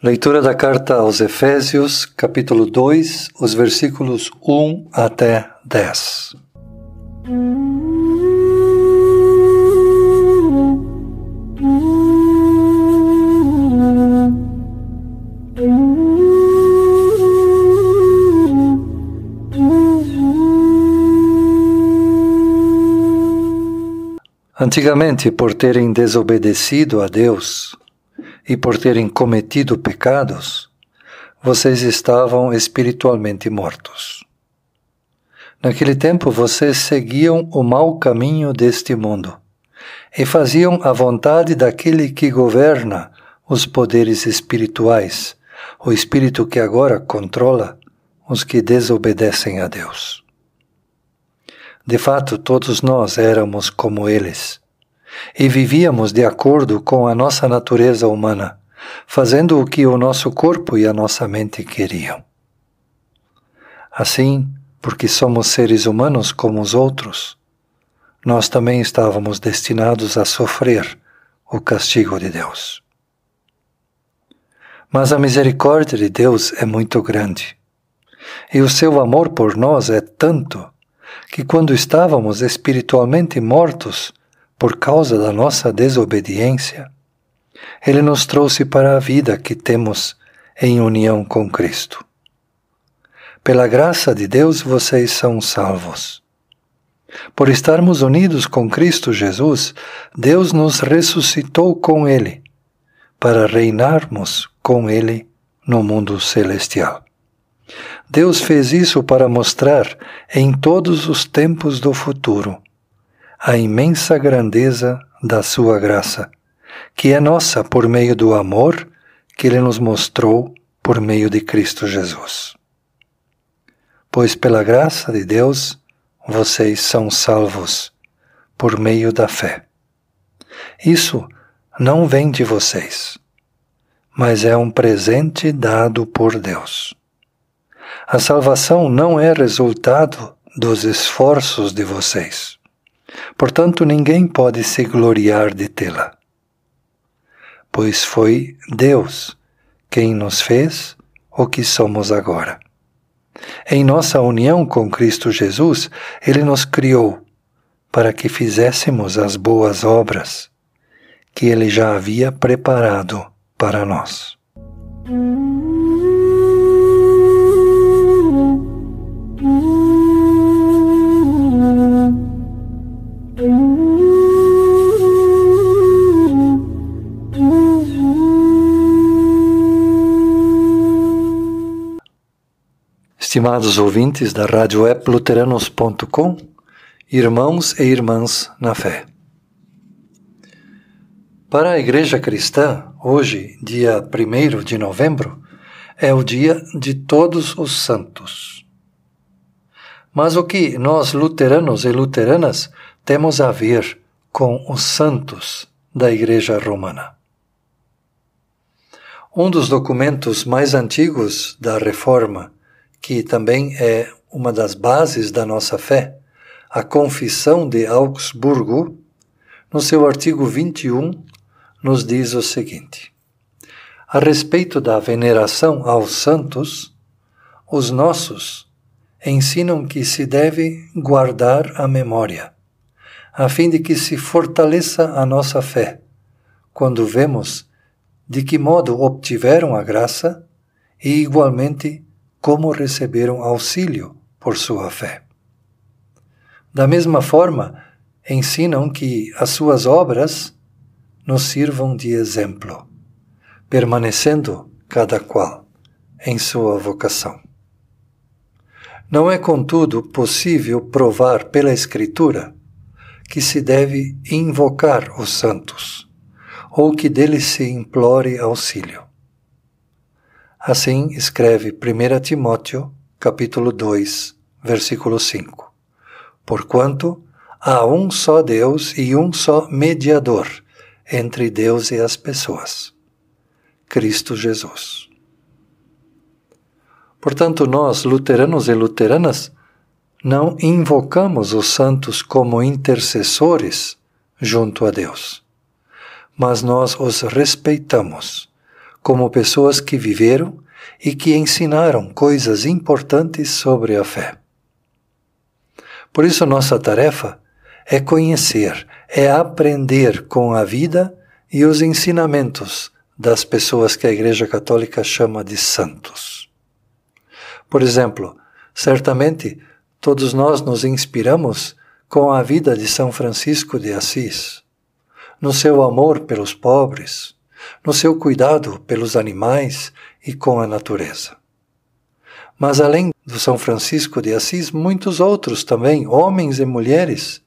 Leitura da carta aos Efésios, capítulo 2, os versículos 1 até 10. Antigamente, por terem desobedecido a Deus, e por terem cometido pecados, vocês estavam espiritualmente mortos. Naquele tempo vocês seguiam o mau caminho deste mundo e faziam a vontade daquele que governa os poderes espirituais, o espírito que agora controla os que desobedecem a Deus. De fato, todos nós éramos como eles e vivíamos de acordo com a nossa natureza humana, fazendo o que o nosso corpo e a nossa mente queriam. Assim, porque somos seres humanos como os outros, nós também estávamos destinados a sofrer o castigo de Deus. Mas a misericórdia de Deus é muito grande, e o seu amor por nós é tanto que quando estávamos espiritualmente mortos, por causa da nossa desobediência, Ele nos trouxe para a vida que temos em união com Cristo. Pela graça de Deus vocês são salvos. Por estarmos unidos com Cristo Jesus, Deus nos ressuscitou com Ele, para reinarmos com Ele no mundo celestial. Deus fez isso para mostrar em todos os tempos do futuro a imensa grandeza da Sua graça, que é nossa por meio do amor que Ele nos mostrou por meio de Cristo Jesus. Pois pela graça de Deus vocês são salvos por meio da fé. Isso não vem de vocês, mas é um presente dado por Deus. A salvação não é resultado dos esforços de vocês Portanto, ninguém pode se gloriar de tê-la, pois foi Deus quem nos fez o que somos agora. Em nossa união com Cristo Jesus, Ele nos criou para que fizéssemos as boas obras que Ele já havia preparado para nós. Estimados ouvintes da Rádio Web Luteranos.com, irmãos e irmãs na fé. Para a Igreja Cristã, hoje, dia 1 de novembro, é o dia de todos os santos. Mas o que nós, luteranos e luteranas, temos a ver com os santos da Igreja Romana? Um dos documentos mais antigos da Reforma que também é uma das bases da nossa fé, a Confissão de Augsburgo, no seu artigo 21, nos diz o seguinte: A respeito da veneração aos santos, os nossos ensinam que se deve guardar a memória, a fim de que se fortaleça a nossa fé, quando vemos de que modo obtiveram a graça e igualmente como receberam auxílio por sua fé. Da mesma forma, ensinam que as suas obras nos sirvam de exemplo, permanecendo cada qual em sua vocação. Não é, contudo, possível provar pela Escritura que se deve invocar os santos, ou que deles se implore auxílio. Assim escreve 1 Timóteo, capítulo 2, versículo 5. Porquanto há um só Deus e um só mediador entre Deus e as pessoas, Cristo Jesus. Portanto, nós, luteranos e luteranas, não invocamos os santos como intercessores junto a Deus, mas nós os respeitamos como pessoas que viveram e que ensinaram coisas importantes sobre a fé. Por isso, nossa tarefa é conhecer, é aprender com a vida e os ensinamentos das pessoas que a Igreja Católica chama de santos. Por exemplo, certamente todos nós nos inspiramos com a vida de São Francisco de Assis, no seu amor pelos pobres, no seu cuidado pelos animais e com a natureza. Mas além do São Francisco de Assis, muitos outros também, homens e mulheres,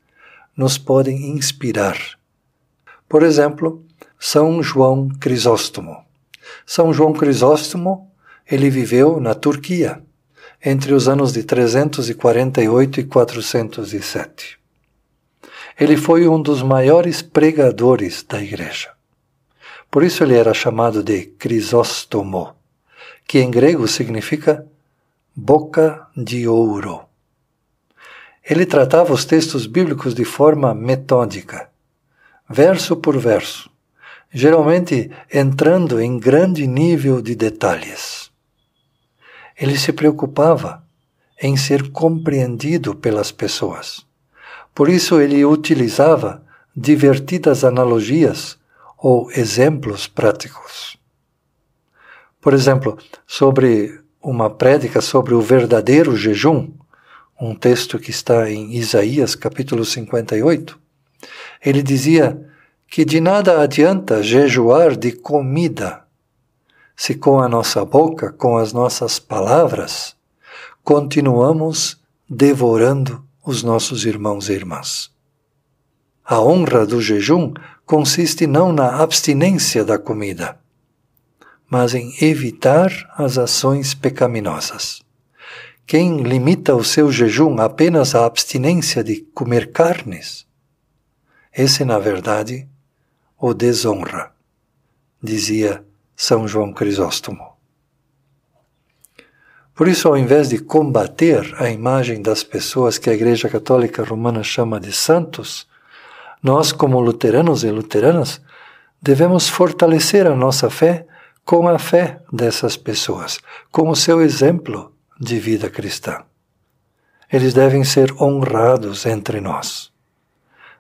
nos podem inspirar. Por exemplo, São João Crisóstomo. São João Crisóstomo, ele viveu na Turquia entre os anos de 348 e 407. Ele foi um dos maiores pregadores da igreja. Por isso ele era chamado de Crisóstomo, que em grego significa boca de ouro. Ele tratava os textos bíblicos de forma metódica, verso por verso, geralmente entrando em grande nível de detalhes. Ele se preocupava em ser compreendido pelas pessoas. Por isso ele utilizava divertidas analogias ou exemplos práticos. Por exemplo, sobre uma prédica sobre o verdadeiro jejum, um texto que está em Isaías capítulo 58, ele dizia que de nada adianta jejuar de comida, se com a nossa boca, com as nossas palavras, continuamos devorando os nossos irmãos e irmãs. A honra do jejum consiste não na abstinência da comida, mas em evitar as ações pecaminosas. Quem limita o seu jejum apenas à abstinência de comer carnes, esse, na verdade, o desonra, dizia São João Crisóstomo. Por isso, ao invés de combater a imagem das pessoas que a Igreja Católica Romana chama de santos, nós, como luteranos e luteranas, devemos fortalecer a nossa fé com a fé dessas pessoas, com o seu exemplo de vida cristã. Eles devem ser honrados entre nós.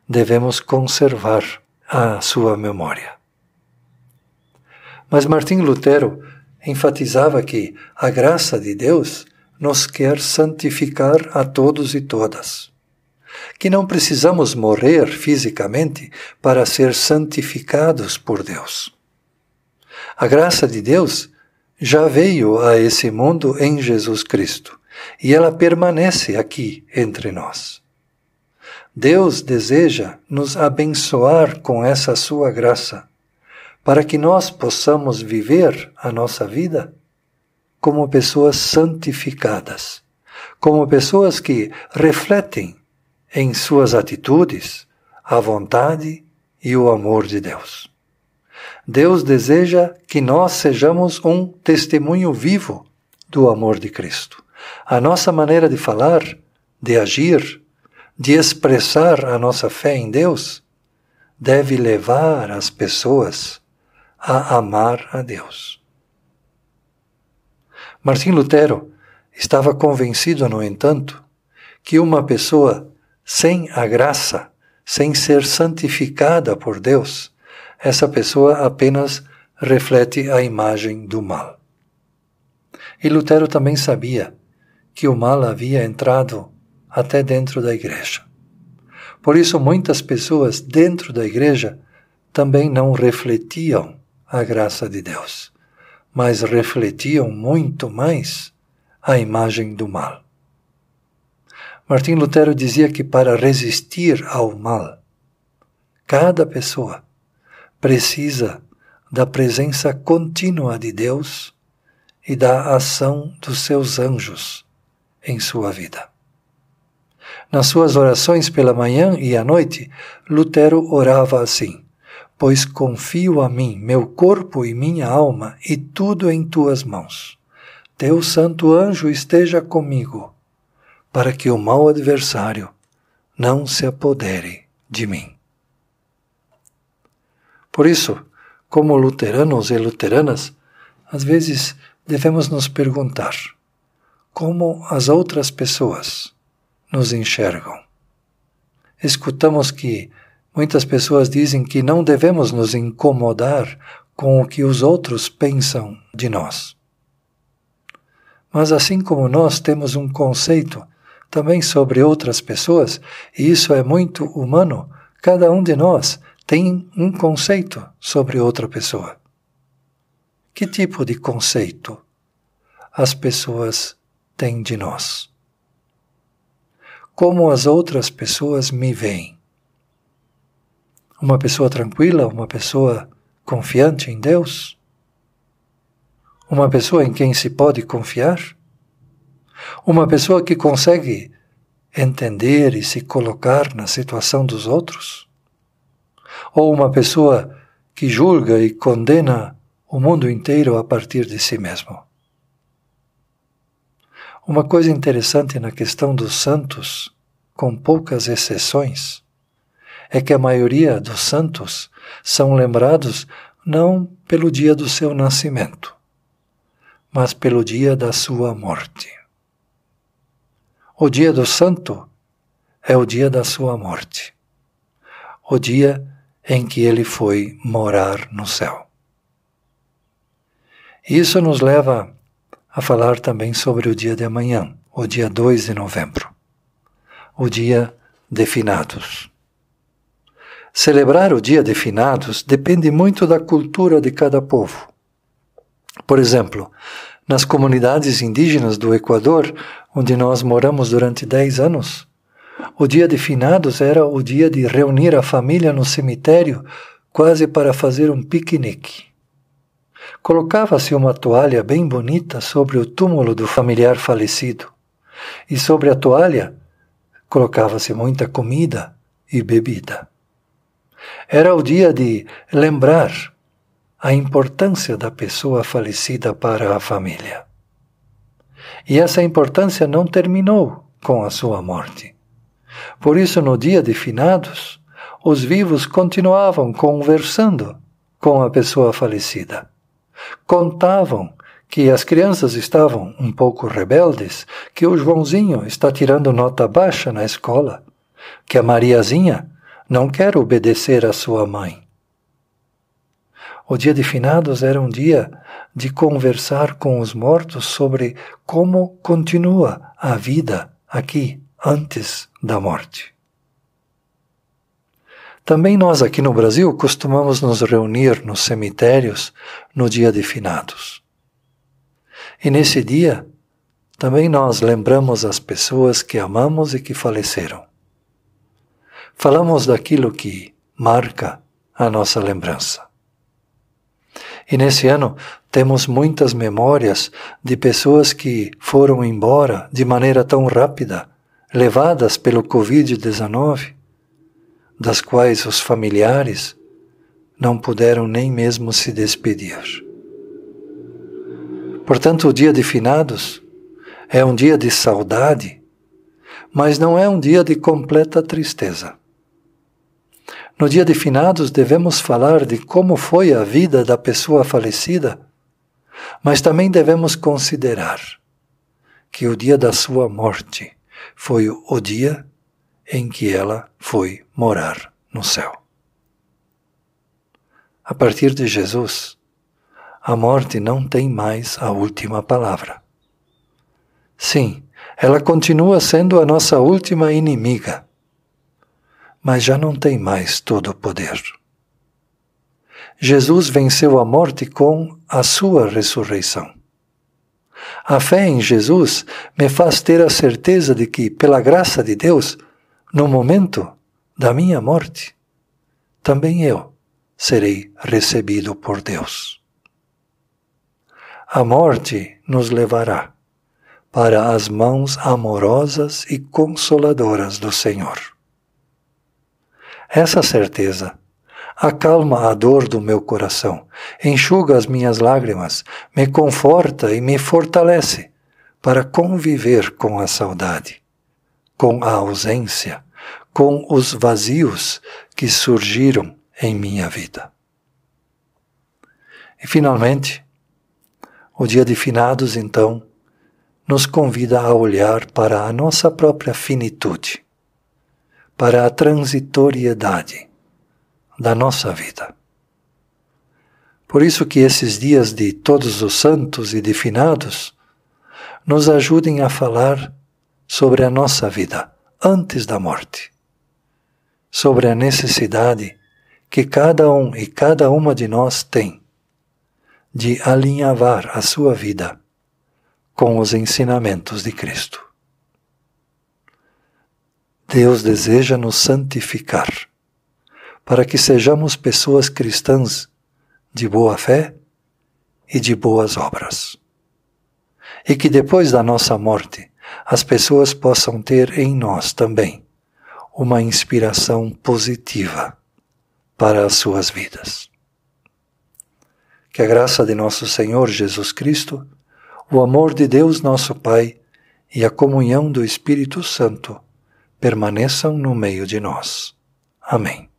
Devemos conservar a sua memória. Mas Martim Lutero enfatizava que a graça de Deus nos quer santificar a todos e todas que não precisamos morrer fisicamente para ser santificados por Deus. A graça de Deus já veio a esse mundo em Jesus Cristo e ela permanece aqui entre nós. Deus deseja nos abençoar com essa sua graça, para que nós possamos viver a nossa vida como pessoas santificadas, como pessoas que refletem em suas atitudes a vontade e o amor de Deus. Deus deseja que nós sejamos um testemunho vivo do amor de Cristo. A nossa maneira de falar, de agir, de expressar a nossa fé em Deus deve levar as pessoas a amar a Deus. Martim Lutero estava convencido, no entanto, que uma pessoa sem a graça, sem ser santificada por Deus, essa pessoa apenas reflete a imagem do mal. E Lutero também sabia que o mal havia entrado até dentro da igreja. Por isso, muitas pessoas dentro da igreja também não refletiam a graça de Deus, mas refletiam muito mais a imagem do mal. Martim Lutero dizia que para resistir ao mal, cada pessoa precisa da presença contínua de Deus e da ação dos seus anjos em sua vida. Nas suas orações pela manhã e à noite, Lutero orava assim: Pois confio a mim, meu corpo e minha alma, e tudo em tuas mãos. Teu santo anjo esteja comigo para que o mau adversário não se apodere de mim. Por isso, como luteranos e luteranas, às vezes devemos nos perguntar como as outras pessoas nos enxergam. Escutamos que muitas pessoas dizem que não devemos nos incomodar com o que os outros pensam de nós. Mas assim como nós temos um conceito também sobre outras pessoas, e isso é muito humano, cada um de nós tem um conceito sobre outra pessoa. Que tipo de conceito as pessoas têm de nós? Como as outras pessoas me veem? Uma pessoa tranquila, uma pessoa confiante em Deus? Uma pessoa em quem se pode confiar? Uma pessoa que consegue entender e se colocar na situação dos outros? Ou uma pessoa que julga e condena o mundo inteiro a partir de si mesmo? Uma coisa interessante na questão dos santos, com poucas exceções, é que a maioria dos santos são lembrados não pelo dia do seu nascimento, mas pelo dia da sua morte. O dia do santo é o dia da sua morte, o dia em que ele foi morar no céu. Isso nos leva a falar também sobre o dia de amanhã, o dia 2 de novembro, o dia de finados. Celebrar o dia de finados depende muito da cultura de cada povo. Por exemplo, nas comunidades indígenas do Equador, onde nós moramos durante 10 anos, o dia de finados era o dia de reunir a família no cemitério quase para fazer um piquenique. Colocava-se uma toalha bem bonita sobre o túmulo do familiar falecido, e sobre a toalha colocava-se muita comida e bebida. Era o dia de lembrar a importância da pessoa falecida para a família. E essa importância não terminou com a sua morte. Por isso, no dia de finados, os vivos continuavam conversando com a pessoa falecida. Contavam que as crianças estavam um pouco rebeldes, que o Joãozinho está tirando nota baixa na escola, que a Mariazinha não quer obedecer à sua mãe. O dia de finados era um dia de conversar com os mortos sobre como continua a vida aqui antes da morte. Também nós aqui no Brasil costumamos nos reunir nos cemitérios no dia de finados. E nesse dia, também nós lembramos as pessoas que amamos e que faleceram. Falamos daquilo que marca a nossa lembrança. E nesse ano temos muitas memórias de pessoas que foram embora de maneira tão rápida, levadas pelo Covid-19, das quais os familiares não puderam nem mesmo se despedir. Portanto, o dia de finados é um dia de saudade, mas não é um dia de completa tristeza. No dia de finados, devemos falar de como foi a vida da pessoa falecida, mas também devemos considerar que o dia da sua morte foi o dia em que ela foi morar no céu. A partir de Jesus, a morte não tem mais a última palavra. Sim, ela continua sendo a nossa última inimiga mas já não tem mais todo o poder. Jesus venceu a morte com a sua ressurreição. A fé em Jesus me faz ter a certeza de que, pela graça de Deus, no momento da minha morte, também eu serei recebido por Deus. A morte nos levará para as mãos amorosas e consoladoras do Senhor. Essa certeza. Acalma a dor do meu coração, enxuga as minhas lágrimas, me conforta e me fortalece para conviver com a saudade, com a ausência, com os vazios que surgiram em minha vida. E finalmente, O dia de finados, então, nos convida a olhar para a nossa própria finitude, para a transitoriedade da nossa vida. Por isso que esses dias de todos os santos e de finados nos ajudem a falar sobre a nossa vida antes da morte, sobre a necessidade que cada um e cada uma de nós tem de alinhavar a sua vida com os ensinamentos de Cristo. Deus deseja nos santificar para que sejamos pessoas cristãs de boa fé e de boas obras. E que depois da nossa morte as pessoas possam ter em nós também uma inspiração positiva para as suas vidas. Que a graça de nosso Senhor Jesus Cristo, o amor de Deus nosso Pai e a comunhão do Espírito Santo permaneçam no meio de nós. Amém.